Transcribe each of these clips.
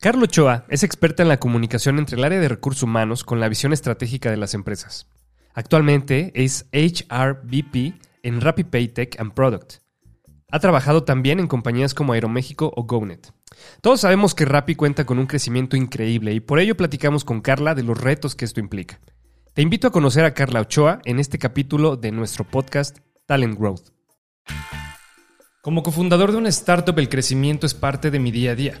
Carlo Ochoa es experta en la comunicación entre el área de recursos humanos con la visión estratégica de las empresas. Actualmente es HRVP en RappiPay Tech and Product. Ha trabajado también en compañías como Aeroméxico o GoNet. Todos sabemos que Rappi cuenta con un crecimiento increíble y por ello platicamos con Carla de los retos que esto implica. Te invito a conocer a Carla Ochoa en este capítulo de nuestro podcast Talent Growth. Como cofundador de una startup, el crecimiento es parte de mi día a día.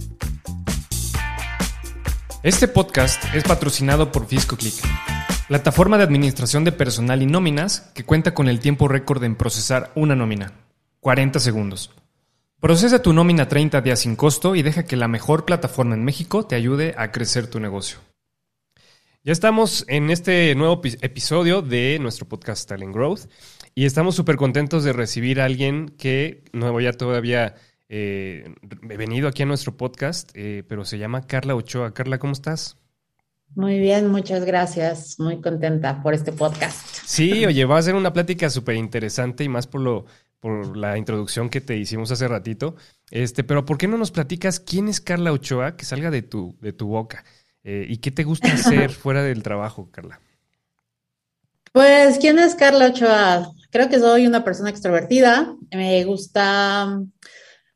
Este podcast es patrocinado por FiscoClick, plataforma de administración de personal y nóminas que cuenta con el tiempo récord en procesar una nómina, 40 segundos. Procesa tu nómina 30 días sin costo y deja que la mejor plataforma en México te ayude a crecer tu negocio. Ya estamos en este nuevo episodio de nuestro podcast Talent Growth y estamos súper contentos de recibir a alguien que no voy a todavía eh, he venido aquí a nuestro podcast, eh, pero se llama Carla Ochoa. Carla, ¿cómo estás? Muy bien, muchas gracias. Muy contenta por este podcast. Sí, oye, va a ser una plática súper interesante y más por lo por la introducción que te hicimos hace ratito. Este, pero ¿por qué no nos platicas quién es Carla Ochoa? Que salga de tu, de tu boca. Eh, ¿Y qué te gusta hacer fuera del trabajo, Carla? Pues, ¿quién es Carla Ochoa? Creo que soy una persona extrovertida. Me gusta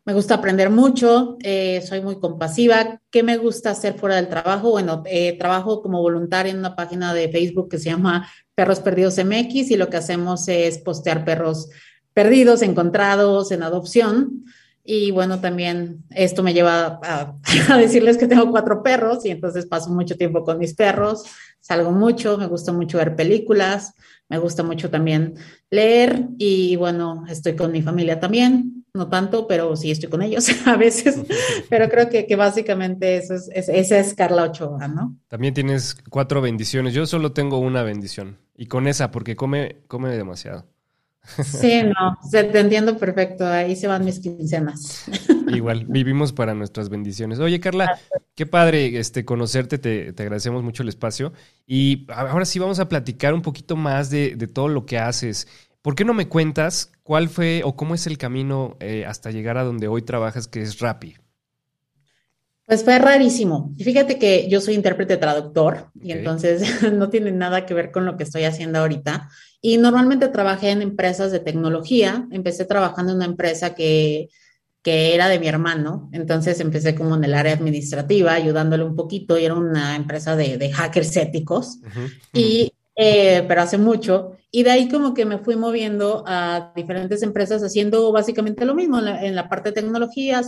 me gusta aprender mucho, eh, soy muy compasiva. ¿Qué me gusta hacer fuera del trabajo? Bueno, eh, trabajo como voluntaria en una página de Facebook que se llama Perros Perdidos MX y lo que hacemos es postear perros perdidos, encontrados en adopción. Y bueno, también esto me lleva a, a, decirles que tengo cuatro perros y entonces paso mucho tiempo con mis perros, salgo mucho, me gusta mucho ver películas, me gusta mucho también leer y bueno, estoy con mi familia también no tanto, pero sí estoy con ellos a veces, pero creo que, que básicamente eso es, esa es Carla Ochoa, ¿no? También tienes cuatro bendiciones, yo solo tengo una bendición, y con esa, porque come, come demasiado. Sí, no, te entiendo perfecto, ahí se van mis quincenas. Igual, vivimos para nuestras bendiciones. Oye, Carla, qué padre este, conocerte, te, te, agradecemos mucho el espacio. Y ahora sí vamos a platicar un poquito más de, de todo lo que haces. ¿Por qué no me cuentas cuál fue o cómo es el camino eh, hasta llegar a donde hoy trabajas, que es Rappi? Pues fue rarísimo. Y fíjate que yo soy intérprete traductor y entonces no tiene nada que ver con lo que estoy haciendo ahorita. Y normalmente trabajé en empresas de tecnología. Empecé trabajando en una empresa que, que era de mi hermano. Entonces empecé como en el área administrativa, ayudándole un poquito. Y era una empresa de, de hackers éticos. Y eh, pero hace mucho. Y de ahí como que me fui moviendo a diferentes empresas haciendo básicamente lo mismo en la, parte de tecnología,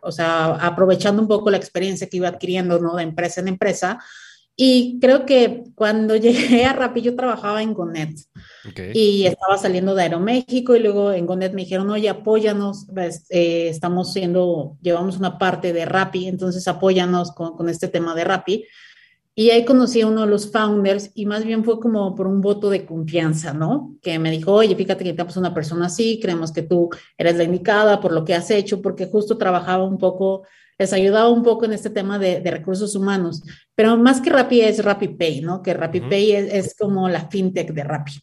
o, sea, aprovechando un poco la experiencia que iba adquiriendo, ¿no? De empresa en empresa. Y creo que cuando llegué a Rappi yo trabajaba en Gonet y estaba saliendo de Aeroméxico y luego en Gonet me dijeron, oye, apóyanos, eh, estamos siendo, llevamos una parte de Rappi, entonces apóyanos con, con este tema de Rappi. Y ahí conocí a uno de los founders y más bien fue como por un voto de confianza, ¿no? Que me dijo, oye, fíjate que tenemos una persona así, creemos que tú eres la indicada por lo que has hecho, porque justo trabajaba un poco, les ayudaba un poco en este tema de, recursos humanos. Pero más que Rappi es RappiPay, ¿no? Que RappiPay es, es, como la fintech de Rappi.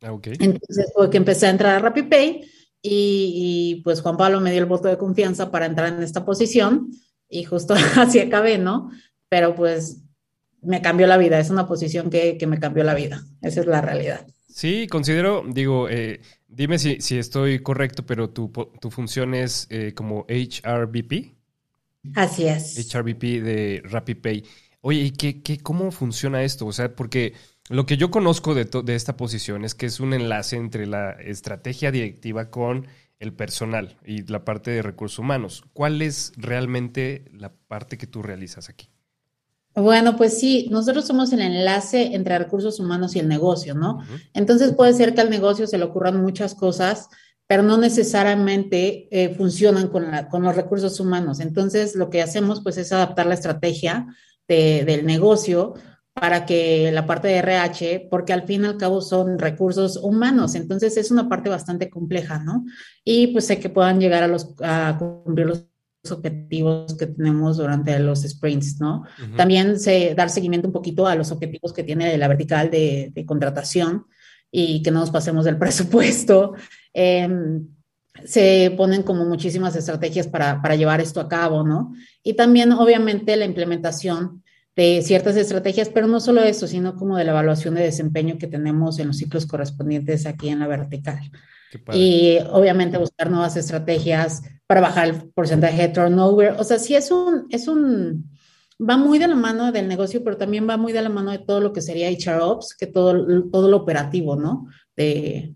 Ah, okay. Entonces fue que empecé a entrar a RappiPay y, y pues Juan Pablo me dio el voto de confianza para entrar en esta posición y justo así acabé, ¿no? Pero pues me cambió la vida, es una posición que, me cambió la vida, esa es la realidad. Sí, considero, digo, eh, dime si, estoy correcto, pero tu, tu función es eh, como HRBP. Así es. HRBP de RappiPay. Oye, ¿y qué, qué, cómo funciona esto? O sea, porque lo que yo conozco de, de esta posición es que es un enlace entre la estrategia directiva con el personal y la parte de recursos humanos. ¿Cuál es realmente la parte que tú realizas aquí? Bueno, pues sí, nosotros somos el enlace entre recursos humanos y el negocio, ¿no? Entonces puede ser que al negocio se le ocurran muchas cosas, pero no necesariamente eh, funcionan con, con, los recursos humanos. Entonces lo que hacemos pues es adaptar la estrategia del negocio para que la parte de RH, porque al fin y al cabo son recursos humanos, entonces es una parte bastante compleja, ¿no? Y pues sé que puedan llegar a, los, a cumplir los objetivos que tenemos durante los sprints, ¿no? También se, dar seguimiento un poquito a los objetivos que tiene la vertical de, contratación y que no nos pasemos del presupuesto. Em, se ponen como muchísimas estrategias para, para, llevar esto a cabo, ¿no? Y también, obviamente, la implementación de ciertas estrategias, pero no solo eso, sino como de la evaluación de desempeño que tenemos en los ciclos correspondientes aquí en la vertical. Y obviamente buscar nuevas estrategias para bajar el porcentaje de turnover. O sea, sí es un, es un, va muy de la mano del negocio, pero también va muy de la mano de todo lo que sería HR Ops, que todo, todo lo operativo, ¿no? De,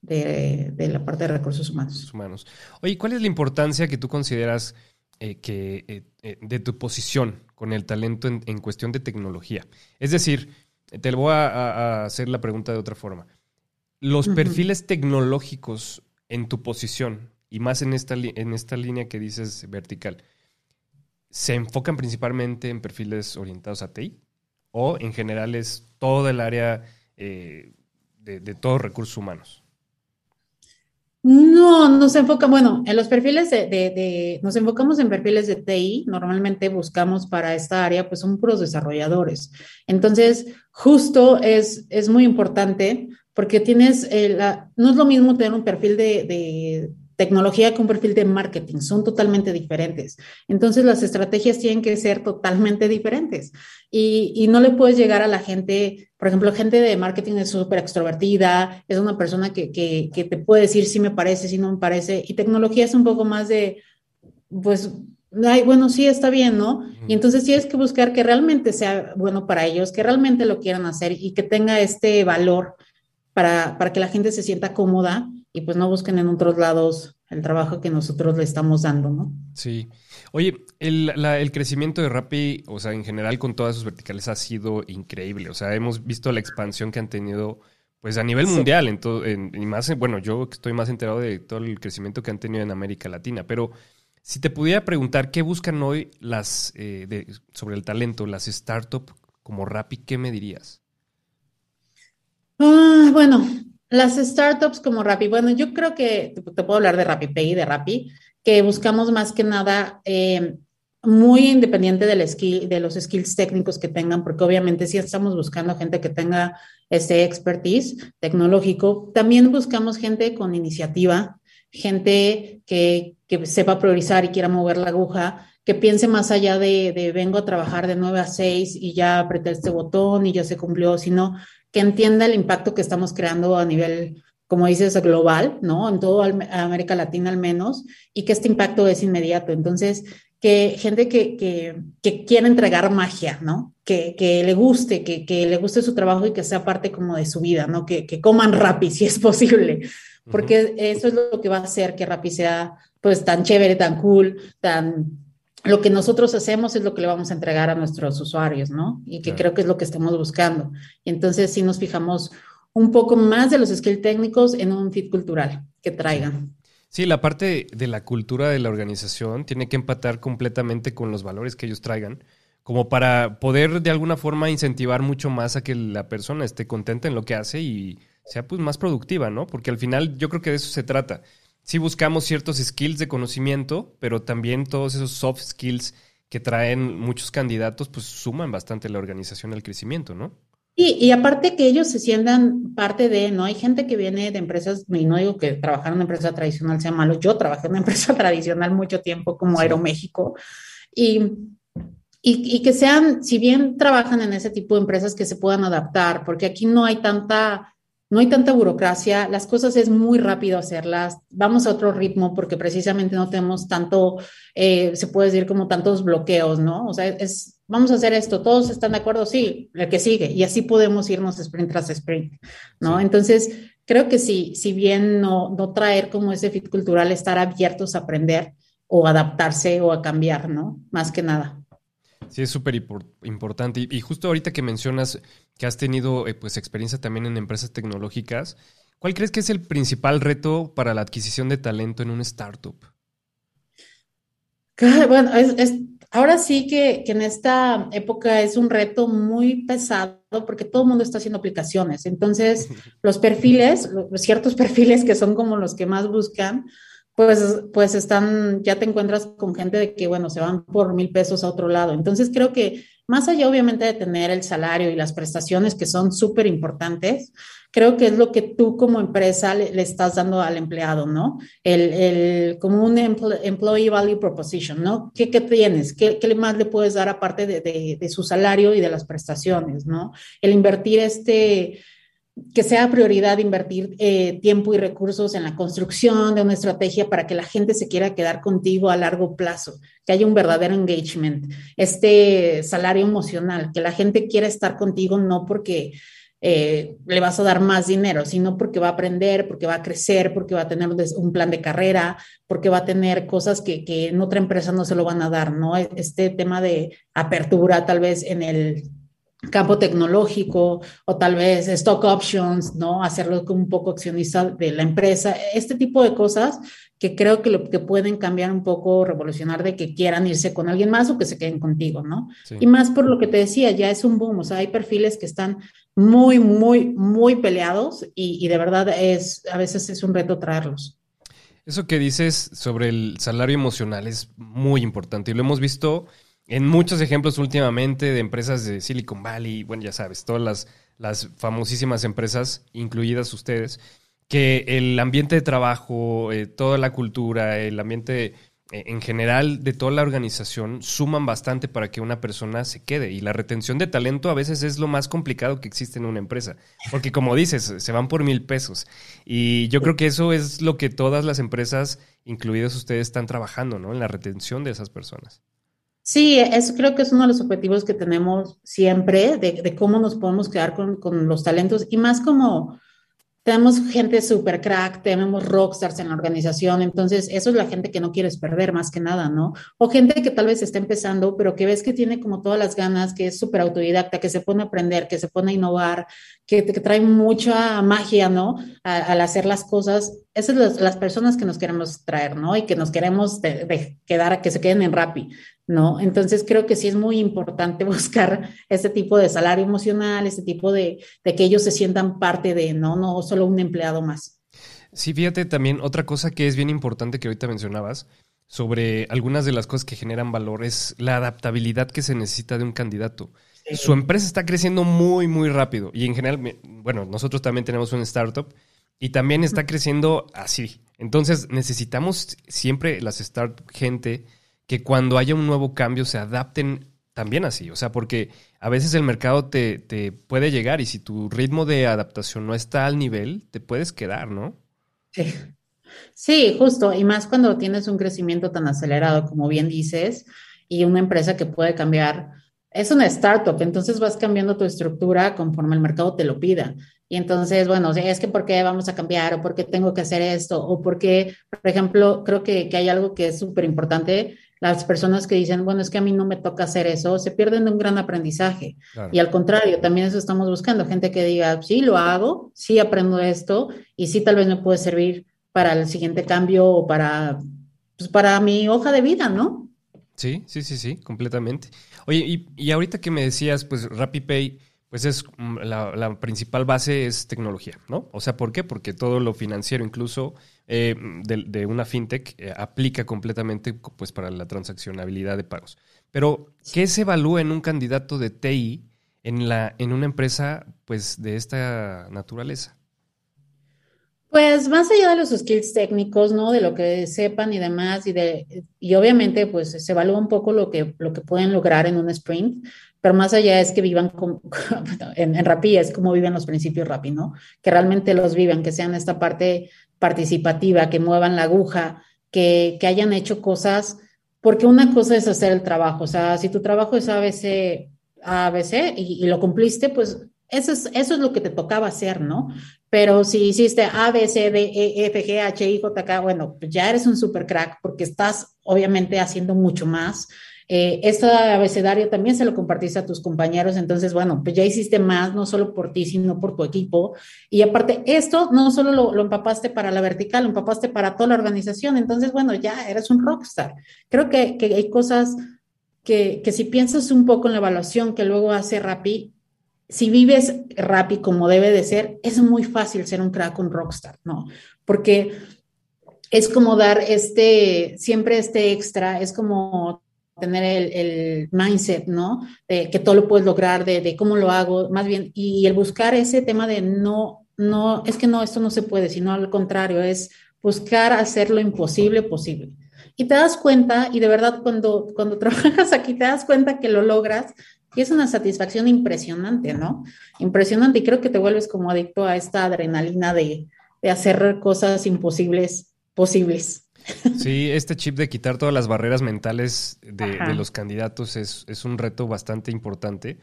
de, de la parte de recursos humanos. humanos. Oye, ¿cuál es la importancia que tú consideras eh, que, eh, eh, de tu posición con el talento en, en, cuestión de tecnología? Es decir, te voy a, a, hacer la pregunta de otra forma. Los perfiles tecnológicos en tu posición, y más en esta, en esta línea que dices vertical, ¿se enfocan principalmente en perfiles orientados a TI? ¿O en general es todo el área de, de todos recursos humanos? No, nos enfoca, bueno, en los perfiles de, nos enfocamos en perfiles de TI, normalmente buscamos para esta área, pues son puros desarrolladores. Entonces, justo es, es muy importante porque tienes, la, no es lo mismo tener un perfil de, tecnología un perfil de marketing, son totalmente diferentes. Entonces las estrategias tienen que ser totalmente diferentes y, y no le puedes llegar a la gente, por ejemplo, gente de marketing es súper extrovertida, es una persona que, que, que, te puede decir si me parece, si no me parece, y tecnología es un poco más de, pues, ay, bueno, sí, está bien, ¿no? Y entonces tienes que buscar que realmente sea bueno para ellos, que realmente lo quieran hacer y que tenga este valor para, para que la gente se sienta cómoda y pues no busquen en otros lados el trabajo que nosotros le estamos dando, ¿no? Sí. Oye, el, el, crecimiento de Rappi, o sea, en general con todas sus verticales ha sido increíble. O sea, hemos visto la expansión que han tenido, pues a nivel mundial, en todo, en, y más, bueno, yo estoy más enterado de todo el crecimiento que han tenido en América Latina, pero si te pudiera preguntar qué buscan hoy las eh, sobre el talento, las startups como Rappi, ¿qué me dirías? Ah, bueno, las startups como Rappi, bueno, yo creo que te, puedo hablar de RappiPay y de Rappi, que buscamos más que nada eh, muy independiente de los skills técnicos que tengan, porque obviamente sí estamos buscando gente que tenga ese expertise tecnológico. También buscamos gente con iniciativa, gente que, que sepa priorizar y quiera mover la aguja, que piense más allá de, de, vengo a trabajar de 9 a 6 y ya apreté este botón y ya se cumplió, sino que entienda el impacto que estamos creando a nivel, como dices, global, ¿no? En toda América Latina al menos, y que este impacto es inmediato. Entonces, que gente que, que, que quiera entregar magia, ¿no? Que, que le guste, que, que, le guste su trabajo y que sea parte como de su vida, ¿no? Que, que coman Rappi si es posible, porque eso es lo que va a hacer que Rappi sea pues tan chévere, tan cool, tan lo que nosotros hacemos es lo que le vamos a entregar a nuestros usuarios, ¿no? Y que creo que es lo que estamos buscando. Y entonces sí nos fijamos un poco más de los skills técnicos en un fit cultural que traigan. Sí, la parte de la cultura de la organización tiene que empatar completamente con los valores que ellos traigan, como para poder de alguna forma incentivar mucho más a que la persona esté contenta en lo que hace y sea pues más productiva, ¿no? Porque al final yo creo que de eso se trata sí buscamos ciertos skills de conocimiento, pero también todos esos soft skills que traen muchos candidatos, pues suman bastante la organización al crecimiento, ¿no? Sí, y aparte que ellos se sientan parte de, ¿no? Hay gente que viene de empresas, y no digo que trabajar en una empresa tradicional sea malo, yo trabajé en una empresa tradicional mucho tiempo como Aeroméxico, y, y, y que sean, si bien trabajan en ese tipo de empresas, que se puedan adaptar, porque aquí no hay tanta no hay tanta burocracia, las cosas es muy rápido hacerlas, vamos a otro ritmo porque precisamente no tenemos tanto, eh, se puede decir como tantos bloqueos, ¿no? O sea, es, vamos a hacer esto, todos están de acuerdo, sí, el que sigue, y así podemos irnos sprint tras sprint, ¿no? Entonces, creo que sí, si bien no, no traer como ese fit cultural, estar abiertos a aprender o adaptarse o a cambiar, ¿no? Más que nada. Sí, es súper importante. Y, justo ahorita que mencionas que has tenido eh, pues experiencia también en empresas tecnológicas, ¿cuál crees que es el principal reto para la adquisición de talento en una startup? Bueno, es, ahora sí que, que, en esta época es un reto muy pesado porque todo el mundo está haciendo aplicaciones. Entonces, los perfiles, los, ciertos perfiles que son como los que más buscan, pues, pues están, ya te encuentras con gente de que, bueno, se van por mil pesos a otro lado. Entonces, creo que más allá obviamente de tener el salario y las prestaciones que son súper importantes, creo que es lo que tú como empresa le, estás dando al empleado, ¿no? El, el como un employee value proposition, ¿no? ¿Qué, qué tienes? ¿Qué, ¿Qué, más le puedes dar aparte de, de, de, su salario y de las prestaciones, ¿no? El invertir este que sea prioridad invertir eh, tiempo y recursos en la construcción de una estrategia para que la gente se quiera quedar contigo a largo plazo, que haya un verdadero engagement, este salario emocional, que la gente quiera estar contigo no porque eh, le vas a dar más dinero, sino porque va a aprender, porque va a crecer, porque va a tener un plan de carrera, porque va a tener cosas que, que en otra empresa no se lo van a dar, ¿no? Este tema de apertura tal vez en el campo tecnológico o tal vez stock options, ¿no? Hacerlo como un poco accionista de la empresa, este tipo de cosas que creo que, lo, que pueden cambiar un poco, revolucionar de que quieran irse con alguien más o que se queden contigo, ¿no? Y más por lo que te decía, ya es un boom, o sea, hay perfiles que están muy, muy, muy peleados y, y de verdad es, a veces es un reto traerlos. Eso que dices sobre el salario emocional es muy importante y lo hemos visto en muchos ejemplos últimamente de empresas de Silicon Valley, bueno, ya sabes, todas las, las famosísimas empresas, incluidas ustedes, que el ambiente de trabajo, eh, toda la cultura, el ambiente eh, en general de toda la organización suman bastante para que una persona se quede. Y la retención de talento a veces es lo más complicado que existe en una empresa. Porque como dices, se van por mil pesos. Y yo creo que eso es lo que todas las empresas, incluidas ustedes, están trabajando, ¿no? En la retención de esas personas. Sí, eso creo que es uno de los objetivos que tenemos siempre, de, de cómo nos podemos quedar con, con, los talentos y más como tenemos gente súper crack, tenemos rockstars en la organización, entonces eso es la gente que no quieres perder más que nada, ¿no? O gente que tal vez está empezando, pero que ves que tiene como todas las ganas, que es súper autodidacta, que se pone a aprender, que se pone a innovar, que, que trae mucha magia, ¿no? A, al hacer las cosas. Esas son las, las, personas que nos queremos traer, ¿no? Y que nos queremos de, de quedar, que se queden en Rappi. ¿No? Entonces creo que sí es muy importante buscar ese tipo de salario emocional, ese tipo de, de, que ellos se sientan parte de, ¿no? No solo un empleado más. Sí, fíjate también otra cosa que es bien importante que ahorita mencionabas sobre algunas de las cosas que generan valor es la adaptabilidad que se necesita de un candidato. Sí. Su empresa está creciendo muy, muy rápido y en general, bueno, nosotros también tenemos un startup y también está creciendo así. Entonces necesitamos siempre las startup gente que cuando haya un nuevo cambio se adapten también así. O sea, porque a veces el mercado te, te, puede llegar y si tu ritmo de adaptación no está al nivel, te puedes quedar, ¿no? Sí. Justo. Y más cuando tienes un crecimiento tan acelerado, como bien dices, y una empresa que puede cambiar. Es una startup, entonces vas cambiando tu estructura conforme el mercado te lo pida. Y entonces, bueno, es que ¿por qué vamos a cambiar? ¿O por qué tengo que hacer esto? ¿O por qué, por ejemplo, creo que, que hay algo que es súper importante las personas que dicen, bueno, es que a mí no me toca hacer eso, se pierden de un gran aprendizaje. Claro. Y al contrario, también eso estamos buscando, gente que diga, sí, lo hago, sí aprendo esto y sí tal vez me puede servir para el siguiente cambio o para, pues, para mi hoja de vida, ¿no? Sí, sí, sí, sí, completamente. Oye, y, y ahorita que me decías, pues RappiPay, pues es mm, la, la principal base es tecnología, ¿no? O sea, ¿por qué? Porque todo lo financiero, incluso eh, de, una fintech eh, aplica completamente pues, para la transaccionabilidad de pagos. Pero, ¿qué se evalúa en un candidato de TI en, la, en una empresa pues, de esta naturaleza? Pues más allá de los skills técnicos, ¿no? De lo que sepan y demás, y, de, y obviamente pues se evalúa un poco lo que, lo que pueden lograr en un sprint, pero más allá es que vivan con, en, en es como viven los principios Rappi, ¿no? Que realmente los vivan, que sean esta parte participativa, que muevan la aguja, que, que, hayan hecho cosas, porque una cosa es hacer el trabajo, o sea, si tu trabajo es ABC, ABC y, y lo cumpliste, pues eso es, eso es lo que te tocaba hacer, ¿no? Pero si hiciste A, B, C, D, E, F, G, H, I, bueno, pues ya eres un super crack porque estás obviamente haciendo mucho más. Eh, este abecedario también se lo compartiste a tus compañeros, entonces, bueno, pues ya hiciste más, no solo por ti, sino por tu equipo. Y aparte, esto no solo lo, lo empapaste para la vertical, lo empapaste para toda la organización, entonces, bueno, ya eres un rockstar. Creo que, que hay cosas que, que si piensas un poco en la evaluación que luego hace Rappi, si vives Rappi como debe de ser, es muy fácil ser un crack, un rockstar, ¿no? Porque es como dar este, siempre este extra, es como tener el, mindset, ¿no? De que todo lo puedes lograr, de, cómo lo hago, más bien, y el buscar ese tema de no, no, es que no, esto no se puede, sino al contrario, es buscar hacer lo imposible posible. Y te das cuenta, y de verdad cuando, cuando trabajas aquí te das cuenta que lo logras, y es una satisfacción impresionante, ¿no? Impresionante, y creo que te vuelves como adicto a esta adrenalina de, de hacer cosas imposibles posibles. Sí, este chip de quitar todas las barreras mentales de, los candidatos es, un reto bastante importante.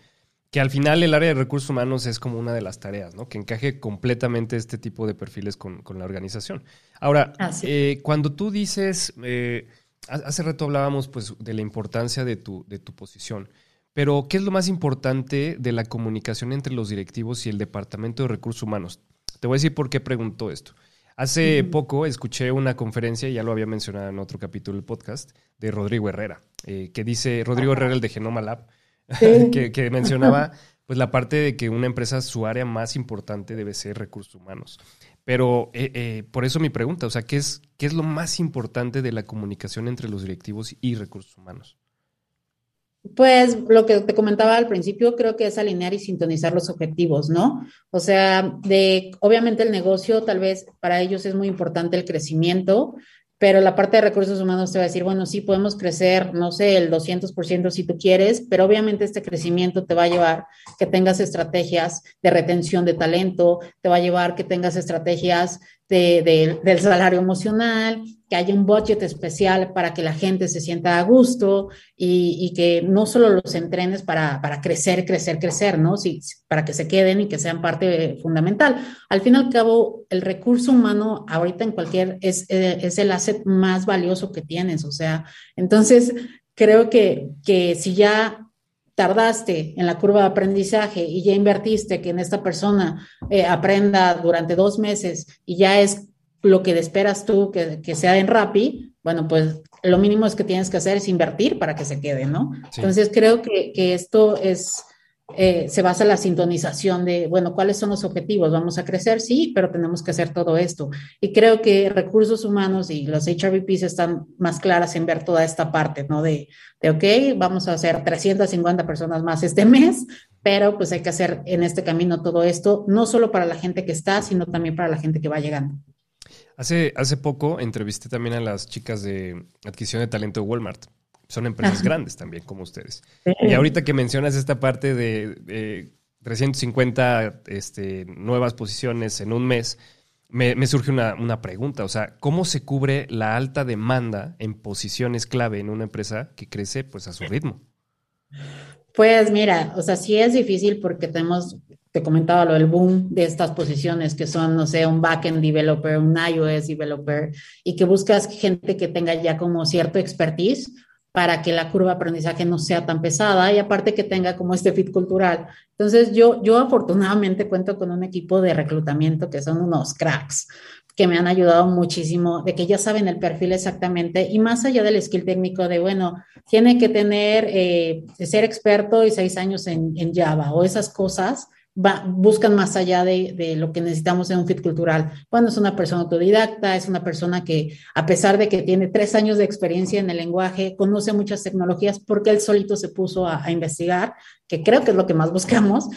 Que al final el área de recursos humanos es como una de las tareas, ¿no? Que encaje completamente este tipo de perfiles con, la organización. Ahora, eh, cuando tú dices, eh, hace rato hablábamos pues de la importancia de tu, de tu posición, pero ¿qué es lo más importante de la comunicación entre los directivos y el Departamento de Recursos Humanos? Te voy a decir por qué pregunto esto. Hace poco escuché una conferencia, ya lo había mencionado en otro capítulo del podcast, de Rodrigo Herrera, eh, que dice, Rodrigo Herrera, el de Genoma Lab, que, mencionaba pues la parte de que una empresa, su área más importante debe ser recursos humanos. Pero eh, eh, por eso mi pregunta, o sea, ¿qué es, ¿qué es lo más importante de la comunicación entre los directivos y recursos humanos? Pues lo que te comentaba al principio, creo que es alinear y sintonizar los objetivos, ¿no? O sea, de obviamente el negocio, tal vez para ellos es muy importante el crecimiento, pero la parte de recursos humanos te va a decir, bueno, sí podemos crecer, no sé, el 200% si tú quieres, pero obviamente este crecimiento te va a llevar que tengas estrategias de retención de talento, te va a llevar que tengas estrategias del salario emocional, que haya un budget especial para que la gente se sienta a gusto y, que no solo los entrenes para, crecer, crecer, crecer, ¿no? Sí, para que se queden y que sean parte fundamental. Al fin y al cabo, el recurso humano ahorita en cualquier es, eh, es el asset más valioso que tienes, o sea, entonces creo que, que si ya tardaste en la curva de aprendizaje y ya invertiste que en esta persona eh, aprenda durante dos meses y ya es lo que esperas tú que, que, sea en Rappi, bueno, pues lo mínimo es que tienes que hacer es invertir para que se quede, ¿no? Entonces creo que, que esto es, eh, se basa en la sintonización de, bueno, ¿cuáles son los objetivos? Vamos a crecer, sí, pero tenemos que hacer todo esto. Y creo que recursos humanos y los HRVPs están más claras en ver toda esta parte, ¿no? De, de, ok, vamos a hacer 350 personas más este mes, pero pues hay que hacer en este camino todo esto, no solo para la gente que está, sino también para la gente que va llegando. Hace, hace poco entrevisté también a las chicas de adquisición de talento de Walmart. Son empresas grandes también, como ustedes. Y ahorita que mencionas esta parte de 350 este, nuevas posiciones en un mes, me, surge una, una, pregunta. O sea, ¿cómo se cubre la alta demanda en posiciones clave en una empresa que crece pues a su ritmo? Pues mira, o sea, sí es difícil porque tenemos te comentaba lo del boom de estas posiciones que son, no sé, un backend developer, un iOS developer, y que buscas gente que tenga ya como cierto expertise para que la curva aprendizaje no sea tan pesada y aparte que tenga como este fit cultural. Entonces, yo, yo afortunadamente cuento con un equipo de reclutamiento que son unos cracks que me han ayudado muchísimo, de que ya saben el perfil exactamente y más allá del skill técnico de, bueno, tiene que tener, eh, ser experto y seis años en Java o esas cosas buscan más allá de, lo que necesitamos en un fit cultural. Cuando es una persona autodidacta, es una persona que, a pesar de que tiene tres años de experiencia en el lenguaje, conoce muchas tecnologías porque él solito se puso a, investigar, que creo que es lo que más buscamos,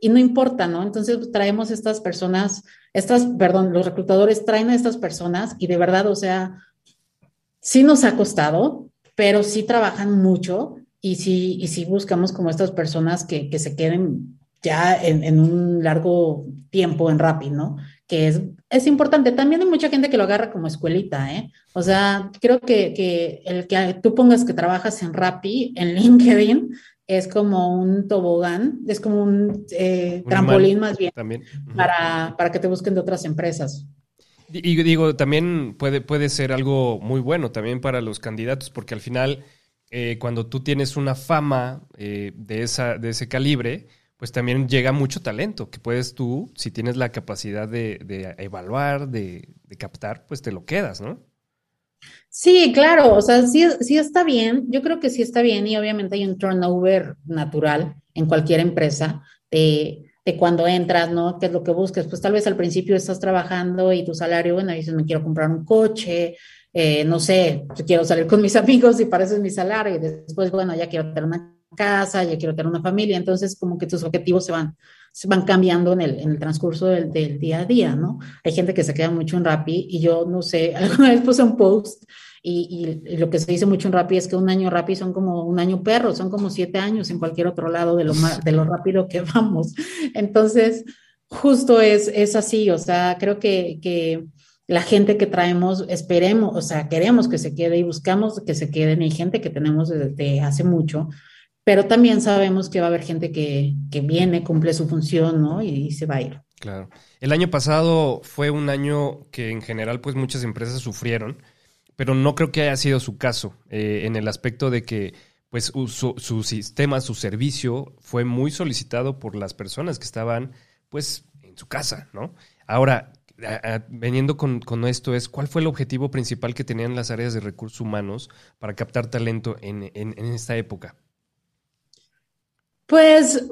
y no importa, ¿no? Entonces traemos estas personas, estas, perdón, los reclutadores traen a estas personas y de verdad, o sea, sí nos ha costado, pero sí trabajan mucho y sí, y sí buscamos como estas personas que, que se queden ya en, un largo tiempo en Rappi, ¿no? Que es, es importante. También hay mucha gente que lo agarra como escuelita, ¿eh? O sea, creo que, el que tú pongas que trabajas en Rappi, en LinkedIn, es como un tobogán, es como un, eh, trampolín más bien para, para que te busquen de otras empresas. Y digo, también puede, puede ser algo muy bueno también para los candidatos, porque al final, eh, cuando tú tienes una fama eh, de, esa, de ese calibre, pues también llega mucho talento que puedes tú, si tienes la capacidad de, evaluar, de, captar, pues te lo quedas, ¿no? Sí, claro, o sea, sí, sí está bien, yo creo que sí está bien y obviamente hay un turnover natural en cualquier empresa de, de cuando entras, ¿no? ¿Qué es lo que buscas? Pues tal vez al principio estás trabajando y tu salario, bueno, dices, me quiero comprar un coche, eh, no sé, quiero salir con mis amigos y para eso es mi salario y después, bueno, ya quiero tener una casa, ya quiero tener una familia, entonces como que tus objetivos se van, se van cambiando en el, en el transcurso del, del, día a día, ¿no? Hay gente que se queda mucho en Rappi y yo, no sé, alguna vez puse un post y, y, lo que se dice mucho en Rappi es que un año Rappi son como un año perro, son como siete años en cualquier otro lado de lo, de lo rápido que vamos. Entonces, justo es, es así, o sea, creo que, que la gente que traemos, esperemos, o sea, queremos que se quede y buscamos que se queden. Hay gente que tenemos desde hace mucho, pero también sabemos que va a haber gente que, que viene, cumple su función, ¿no? Y, se va a ir. Claro. El año pasado fue un año que en general, pues muchas empresas sufrieron, pero no creo que haya sido su caso, eh, en el aspecto de que, pues, su, su sistema, su servicio fue muy solicitado por las personas que estaban, pues, en su casa, ¿no? Ahora, veniendo con, con, esto es, ¿cuál fue el objetivo principal que tenían las áreas de recursos humanos para captar talento en, en, en, esta época? Pues,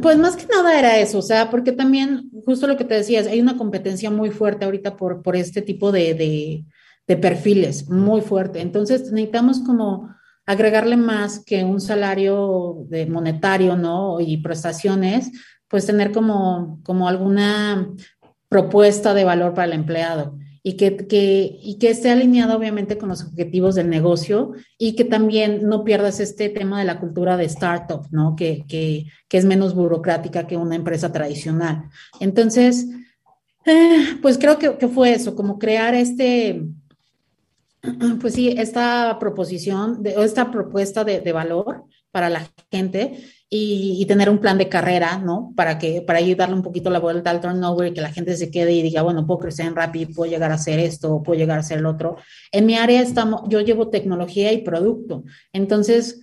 pues más que nada era eso, o sea, porque también, justo lo que te decías, hay una competencia muy fuerte ahorita por, por este tipo de, de, de perfiles, muy fuerte. Entonces necesitamos como agregarle más que un salario de monetario, ¿no? Y prestaciones, pues tener como, como alguna propuesta de valor para el empleado y que, que, y que esté alineado obviamente con los objetivos del negocio y que también no pierdas este tema de la cultura de startup, ¿no? Que, que, que es menos burocrática que una empresa tradicional. Entonces, eh, pues creo que, que, fue eso, como crear este, pues sí, esta proposición, de, esta propuesta de, de valor para la gente y, y, tener un plan de carrera, ¿no? Para que, para ayudarle un poquito la vuelta al turnover y que la gente se quede y diga, bueno, puedo crecer en Rappi, puedo llegar a hacer esto, puedo llegar a hacer el otro. En mi área estamos, yo llevo tecnología y producto. Entonces,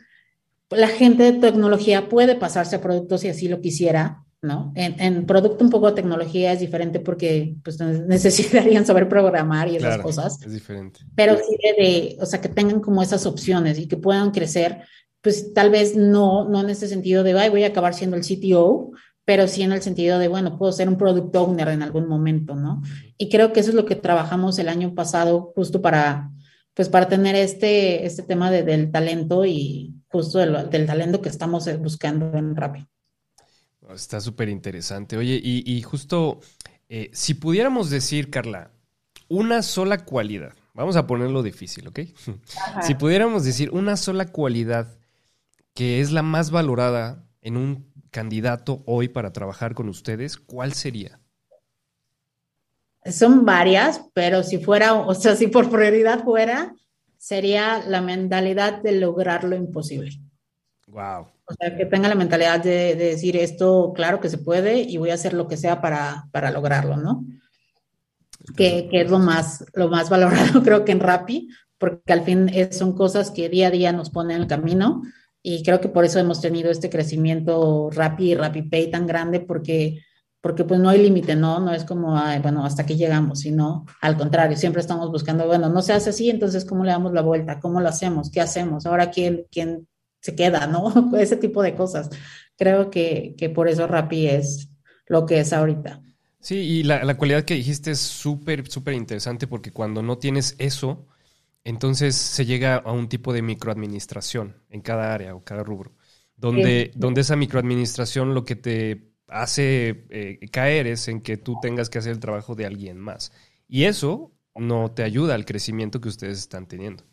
la gente de tecnología puede pasarse a productos si así lo quisiera, ¿no? En, en, producto un poco de tecnología es diferente porque pues, necesitarían saber programar y esas claro, cosas. Es diferente. Pero sí de, de, o sea, que tengan como esas opciones y que puedan crecer pues tal vez no, no en ese sentido de, ay, voy a acabar siendo el CTO, pero sí en el sentido de, bueno, puedo ser un product owner en algún momento, ¿no? Y creo que eso es lo que trabajamos el año pasado justo para, pues para tener este, este tema de, del talento y justo del, del, talento que estamos buscando en Rappi. Está súper interesante. Oye, y, y justo, eh, si pudiéramos decir, Carla, una sola cualidad, vamos a ponerlo difícil, ¿ok? Ajá. Si pudiéramos decir una sola cualidad que es la más valorada en un candidato hoy para trabajar con ustedes, ¿cuál sería? Son varias, pero si fuera, o sea, si por prioridad fuera, sería la mentalidad de lograr lo imposible. Wow. O sea, que tenga la mentalidad de, de, decir esto, claro que se puede y voy a hacer lo que sea para, para lograrlo, ¿no? Que, que, es lo más, lo más valorado, creo que en Rappi, porque al fin es, son cosas que día a día nos ponen en el camino y creo que por eso hemos tenido este crecimiento Rappi y Rappi Pay tan grande porque porque pues no hay límite, ¿no? No es como, ay, bueno, hasta aquí llegamos, sino al contrario, siempre estamos buscando, bueno, no se hace así, entonces, ¿cómo le damos la vuelta? ¿Cómo lo hacemos? ¿Qué hacemos? Ahora, ¿quién, quién se queda, no? Ese tipo de cosas. Creo que, que por eso Rappi es lo que es ahorita. Sí, y la, la cualidad que dijiste es súper, súper interesante porque cuando no tienes eso, entonces se llega a un tipo de microadministración en cada área o cada rubro, donde, sí. donde esa microadministración lo que te hace eh, caer es en que tú tengas que hacer el trabajo de alguien más. Y eso no te ayuda al crecimiento que ustedes están teniendo.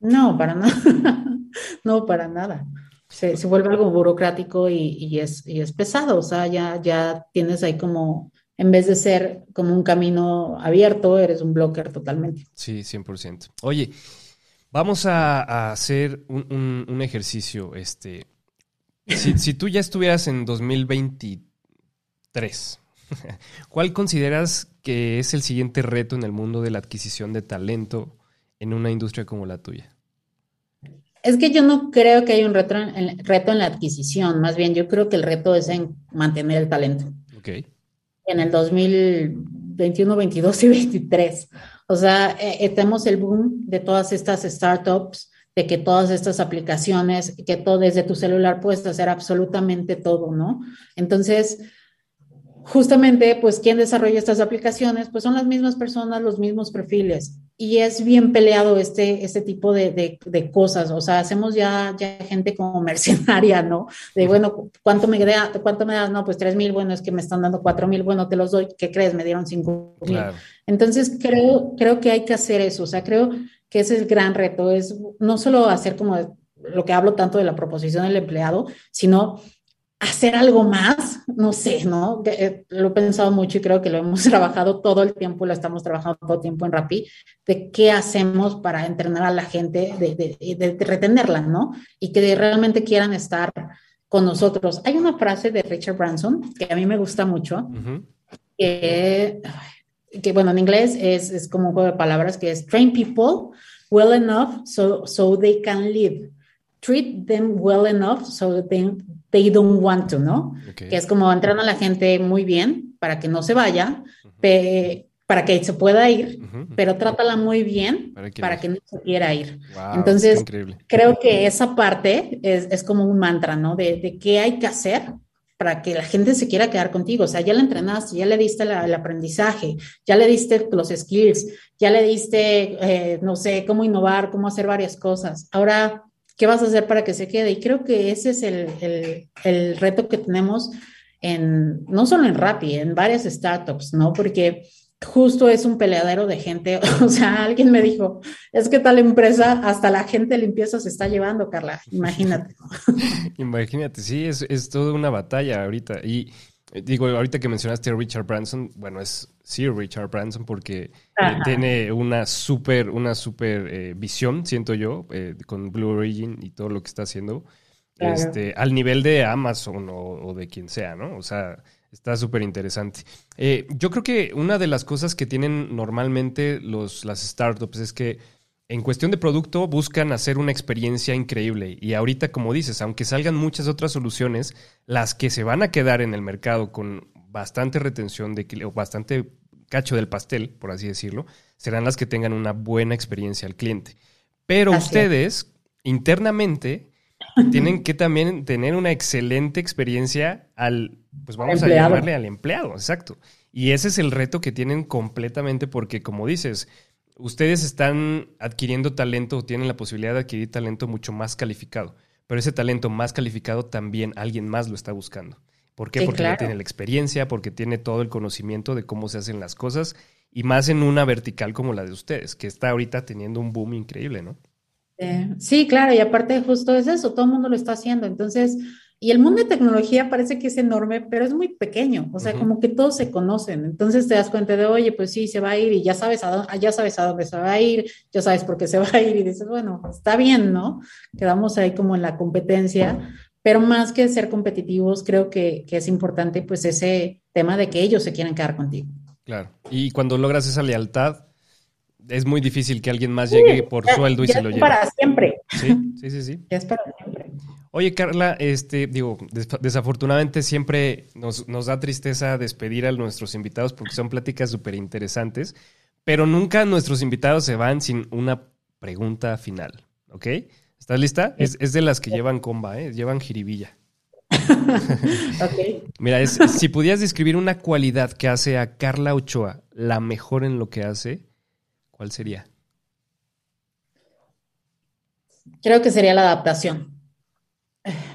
No, para nada. no, para nada. Se, se vuelve algo burocrático y, y, es, y es pesado. O sea, ya, ya tienes ahí como en vez de ser como un camino abierto, eres un blocker totalmente. Sí, 100%. Oye, vamos a, a hacer un, un, un, ejercicio. Este, si, si, tú ya estuvieras en 2023, ¿cuál consideras que es el siguiente reto en el mundo de la adquisición de talento en una industria como la tuya? Es que yo no creo que haya un reto en, reto en la adquisición, más bien yo creo que el reto es en mantener el talento. Okay en el 2021, 22 y 23. O sea, eh, tenemos el boom de todas estas startups, de que todas estas aplicaciones, que todo desde tu celular puedes hacer absolutamente todo, ¿no? Entonces, justamente, pues, ¿quién desarrolla estas aplicaciones? Pues son las mismas personas, los mismos perfiles. Y es bien peleado este, este tipo de, de, cosas. O sea, hacemos ya, ya gente como mercenaria, ¿no? De, bueno, ¿cuánto me, da, ¿cuánto me das? No, pues tres mil, bueno, es que me están dando cuatro mil, bueno, te los doy. ¿Qué crees? Me dieron cinco mil. Entonces, creo, creo que hay que hacer eso. O sea, creo que ese es el gran reto. Es no solo hacer como lo que hablo tanto de la proposición del empleado, sino hacer algo más, no sé, ¿no? Eh, lo he pensado mucho y creo que lo hemos trabajado todo el tiempo, lo estamos trabajando todo el tiempo en Rappi, de qué hacemos para entrenar a la gente, de, retenerla, ¿no? Y que realmente quieran estar con nosotros. Hay una frase de Richard Branson que a mí me gusta mucho, que, que, bueno, en inglés es, es, como un juego de palabras, que es train people well enough so, so they can live. Treat them well enough so they, they don't want to, ¿no? Que es como entrar a la gente muy bien para que no se vaya, para que se pueda ir, pero trátala muy bien para que, no se quiera ir. Entonces, creo que esa parte es, es, como un mantra, ¿no? De, de, qué hay que hacer para que la gente se quiera quedar contigo. O sea, ya la entrenaste, ya le diste el aprendizaje, ya le diste los skills, ya le diste, eh, no sé, cómo innovar, cómo hacer varias cosas. Ahora ¿Qué vas a hacer para que se quede? Y creo que ese es el, el, reto que tenemos en, no solo en Rappi, en varias startups, ¿no? Porque justo es un peleadero de gente. O sea, alguien me dijo, es que tal empresa, hasta la gente de limpieza se está llevando, Carla. Imagínate. Imagínate, sí, es, es toda una batalla ahorita. Y digo, ahorita que mencionaste a Richard Branson, bueno, es sí Richard Branson porque eh, tiene una súper una super eh, visión, siento yo, con Blue Origin y todo lo que está haciendo. Este, al nivel de Amazon o, de quien sea, ¿no? O sea, está súper interesante. yo creo que una de las cosas que tienen normalmente los, las startups es que en cuestión de producto buscan hacer una experiencia increíble y ahorita, como dices, aunque salgan muchas otras soluciones, las que se van a quedar en el mercado con bastante retención de o bastante cacho del pastel, por así decirlo, serán las que tengan una buena experiencia al cliente. Pero ustedes internamente tienen que también tener una excelente experiencia al, pues vamos a llamarle al empleado, exacto. Y ese es el reto que tienen completamente porque, como dices, ustedes están adquiriendo talento o tienen la posibilidad de adquirir talento mucho más calificado, pero ese talento más calificado también alguien más lo está buscando. ¿Por qué? porque ya tiene la experiencia, porque tiene todo el conocimiento de cómo se hacen las cosas y más en una vertical como la de ustedes, que está ahorita teniendo un boom increíble, ¿no? Sí, claro, y aparte justo es eso, todo el mundo lo está haciendo. Entonces, y el mundo de tecnología parece que es enorme, pero es muy pequeño, o sea, como que todos se conocen. Entonces te das cuenta de, oye, pues sí, se va a ir y ya sabes, a dónde, ya sabes a dónde se va a ir, ya sabes por qué se va a ir y dices, bueno, está bien, ¿no? Quedamos ahí como en la competencia, pero más que ser competitivos, creo que, que es importante pues ese tema de que ellos se quieren quedar contigo. Claro, y cuando logras esa lealtad, es muy difícil que alguien más llegue por sueldo y se lo lleve. Para siempre. Sí, sí, sí, sí. Ya es para siempre. Oye, Carla, este, digo, desafortunadamente siempre nos, da tristeza despedir a nuestros invitados porque son pláticas súper interesantes, pero nunca nuestros invitados se van sin una pregunta final, ¿ok? ¿Estás lista? Es, de las que llevan comba, ¿eh? Llevan jiribilla. okay. Mira, si pudieras describir una cualidad que hace a Carla Ochoa la mejor en lo que hace, ¿cuál sería? Creo que sería la adaptación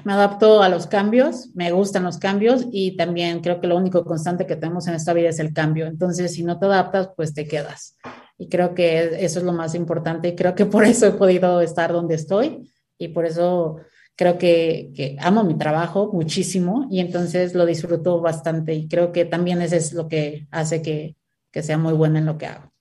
me adapto a los cambios, me gustan los cambios y también creo que lo único constante que tenemos en esta vida es el cambio. Entonces, si no te adaptas, pues te quedas. Y creo que eso es lo más importante y creo que por eso he podido estar donde estoy y por eso creo que, amo mi trabajo muchísimo y entonces lo disfruto bastante y creo que también eso es lo que hace que, que sea muy buena en lo que hago.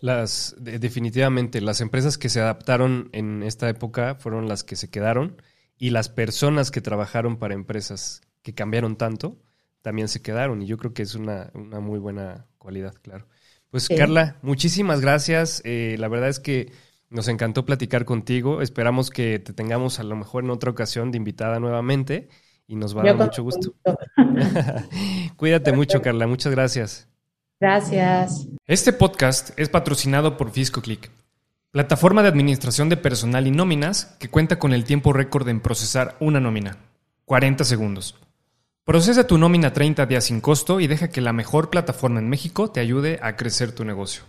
Las, definitivamente, las empresas que se adaptaron en esta época fueron las que se quedaron y las personas que trabajaron para empresas que cambiaron tanto también se quedaron y yo creo que es una, muy buena cualidad, claro. Pues Carla, muchísimas gracias. Eh, la verdad es que nos encantó platicar contigo. Esperamos que te tengamos a lo mejor en otra ocasión de invitada nuevamente y nos va a dar mucho gusto. Cuídate mucho, Carla. Muchas gracias. Gracias. Este podcast es patrocinado por FiscoClick, plataforma de administración de personal y nóminas que cuenta con el tiempo récord en procesar una nómina, 40 segundos. Procesa tu nómina 30 días sin costo y deja que la mejor plataforma en México te ayude a crecer tu negocio.